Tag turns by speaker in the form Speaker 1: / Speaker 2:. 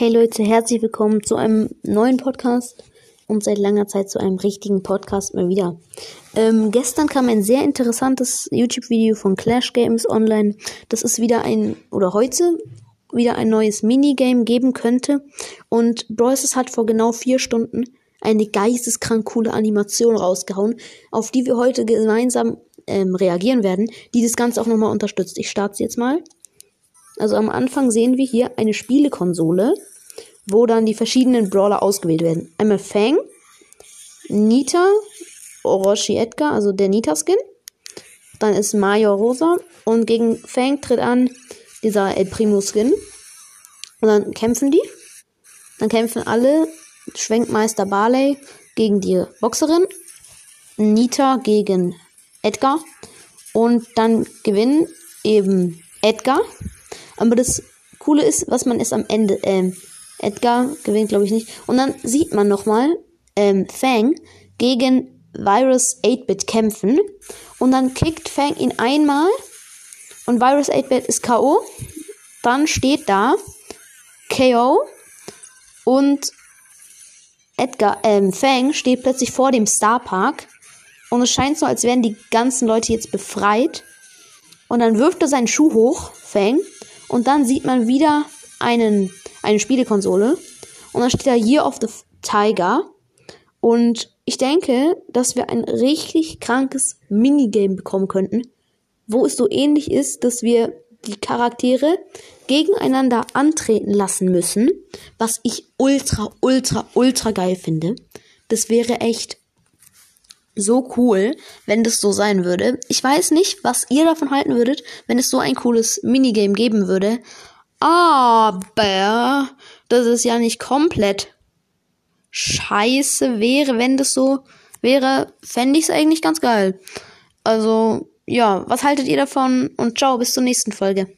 Speaker 1: Hey Leute, herzlich willkommen zu einem neuen Podcast und seit langer Zeit zu einem richtigen Podcast mal wieder. Ähm, gestern kam ein sehr interessantes YouTube-Video von Clash Games online. Das ist wieder ein, oder heute wieder ein neues Minigame geben könnte. Und Bros. hat vor genau vier Stunden eine geisteskrank coole Animation rausgehauen, auf die wir heute gemeinsam ähm, reagieren werden, die das Ganze auch nochmal unterstützt. Ich starte sie jetzt mal. Also am Anfang sehen wir hier eine Spielekonsole, wo dann die verschiedenen Brawler ausgewählt werden. Einmal Fang, Nita, Orochi Edgar, also der Nita-Skin. Dann ist Major Rosa und gegen Fang tritt an dieser El Primo-Skin. Und dann kämpfen die. Dann kämpfen alle Schwenkmeister Barley gegen die Boxerin, Nita gegen Edgar und dann gewinnen eben Edgar aber das Coole ist, was man ist am Ende. Ähm, Edgar gewinnt, glaube ich, nicht. Und dann sieht man nochmal ähm, Fang gegen Virus 8-Bit kämpfen. Und dann kickt Fang ihn einmal. Und Virus 8-Bit ist K.O. Dann steht da KO. Und Edgar, ähm, Fang steht plötzlich vor dem Star Park. Und es scheint so, als wären die ganzen Leute jetzt befreit. Und dann wirft er seinen Schuh hoch, Fang. Und dann sieht man wieder einen, eine Spielekonsole. Und dann steht da Year of the Tiger. Und ich denke, dass wir ein richtig krankes Minigame bekommen könnten, wo es so ähnlich ist, dass wir die Charaktere gegeneinander antreten lassen müssen, was ich ultra, ultra, ultra geil finde. Das wäre echt so cool, wenn das so sein würde. Ich weiß nicht, was ihr davon halten würdet, wenn es so ein cooles Minigame geben würde. Aber das ist ja nicht komplett scheiße wäre, wenn das so wäre, fände ich es eigentlich ganz geil. Also, ja, was haltet ihr davon? Und ciao, bis zur nächsten Folge.